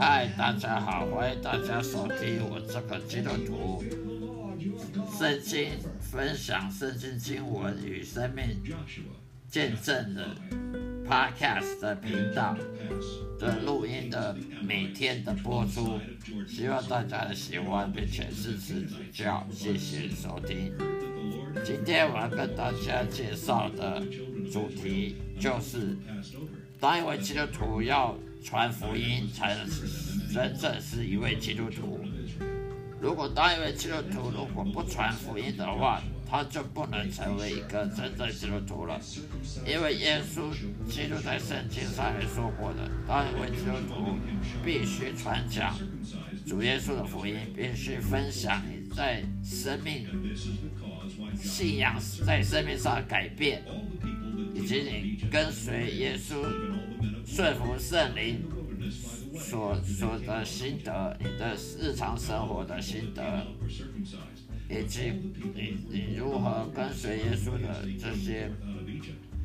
嗨，大家好，欢迎大家收听我这个基督徒圣经分享圣经经文与生命见证的 Podcast 的频道的录音的每天的播出，希望大家喜欢并且支持指教，谢谢收听。今天我要跟大家介绍的主题就是，当一位基督徒要传福音，才能真正是一位基督徒。如果当一位基督徒如果不传福音的话，他就不能成为一个真正基督徒了。因为耶稣基督在圣经上面说过的，当一位基督徒必须传讲主耶稣的福音，必须分享在生命信仰在生命上的改变，以及你跟随耶稣顺服圣灵所所的心得，你的日常生活的心得，以及你你如何跟随耶稣的这些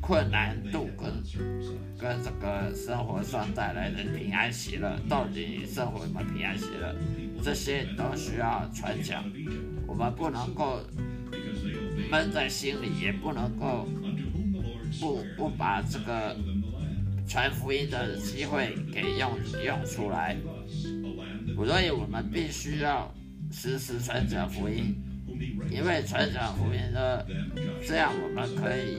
困难度跟跟这个生活上带来的平安喜乐，到底你生活有没有平安喜乐，这些都需要传讲。我们不能够闷在心里，也不能够不不把这个传福音的机会给用用出来。所以我们必须要时时传讲福音，因为传讲福音呢，这样我们可以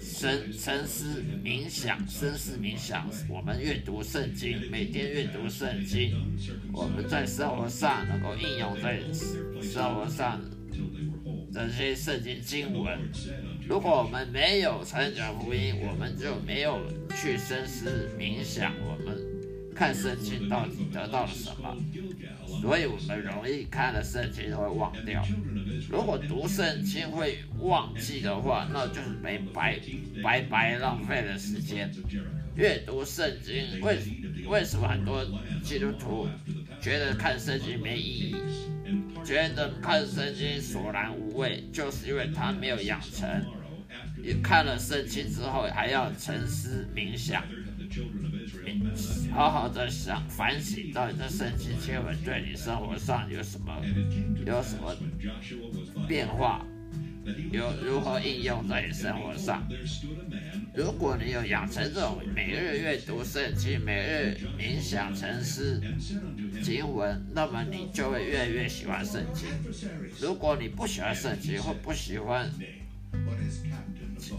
深深思冥想，深思冥想。我们阅读圣经，每天阅读圣经，我们在生活上能够应用在生活上这些圣经经文。如果我们没有传讲福音，我们就没有去深思冥想，我们看圣经到底得到了什么，所以我们容易看了圣经会忘掉。如果读圣经会忘记的话，那就是没白白白浪费了时间。阅读圣经为为什么很多基督徒觉得看圣经没意义，觉得看圣经索然无味，就是因为他没有养成。你看了圣经之后，还要沉思冥想，好好的想反省，到底这圣经经文对你生活上有什么有什么变化，有如何应用在你生活上。如果你有养成这种每日阅读圣经、每日冥想、沉思经文，那么你就会越来越喜欢圣经。如果你不喜欢圣经或不喜欢，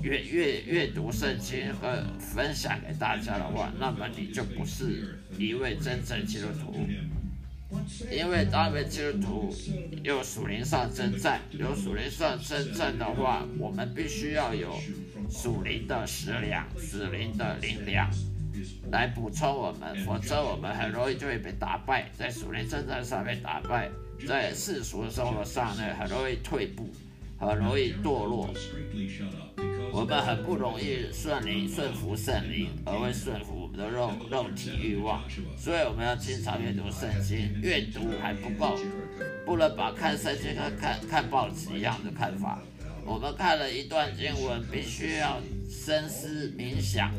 阅阅阅读圣经和分享给大家的话，那么你就不是一位真正基督徒。因为当一位基督徒有属灵上征战，有属灵上征战的话，我们必须要有属灵的食粮、属灵的灵粮来补充我们，否则我们很容易就会被打败，在属灵征战上被打败，在世俗生活上呢，很容易退步。很容易堕落，我们很不容易顺灵顺服圣灵，而会顺服我们的肉肉体欲望。所以我们要经常阅读圣经，阅读还不够，不能把看圣经跟看看报纸一样的看法。我们看了一段经文，必须要深思冥想，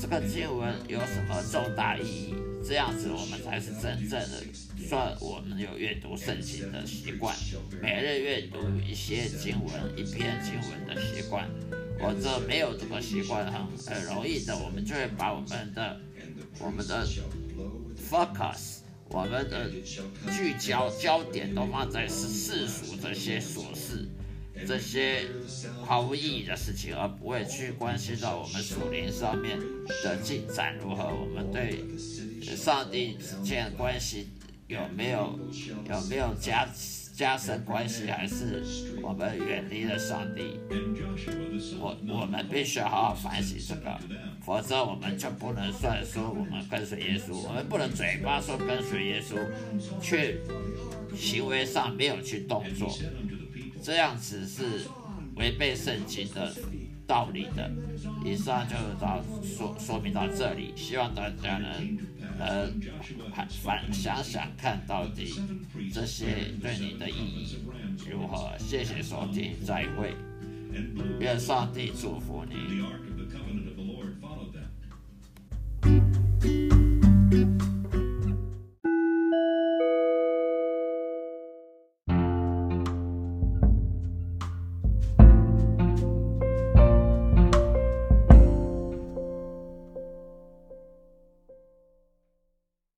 这个经文有什么重大意义？这样子我们才是真正的算我们有阅读圣经的习惯，每日阅读一些经文、一篇经文的习惯。我这没有这个习惯，很很容易的，我们就会把我们的我们的 focus，我们的聚焦焦点都放在世俗这些琐事。这些毫无意义的事情，而不会去关心到我们属灵上面的进展如何，我们对上帝之间的关系有没有有没有加加深关系，还是我们远离了上帝？我我们必须要好好反省这个，否则我们就不能算说我们跟随耶稣，我们不能嘴巴说跟随耶稣，却行为上没有去动作。这样子是违背圣经的道理的。以上就到说说明到这里，希望大家能呃反想想看到底这些对你的意义如何。谢谢收听，再会，愿上帝祝福你。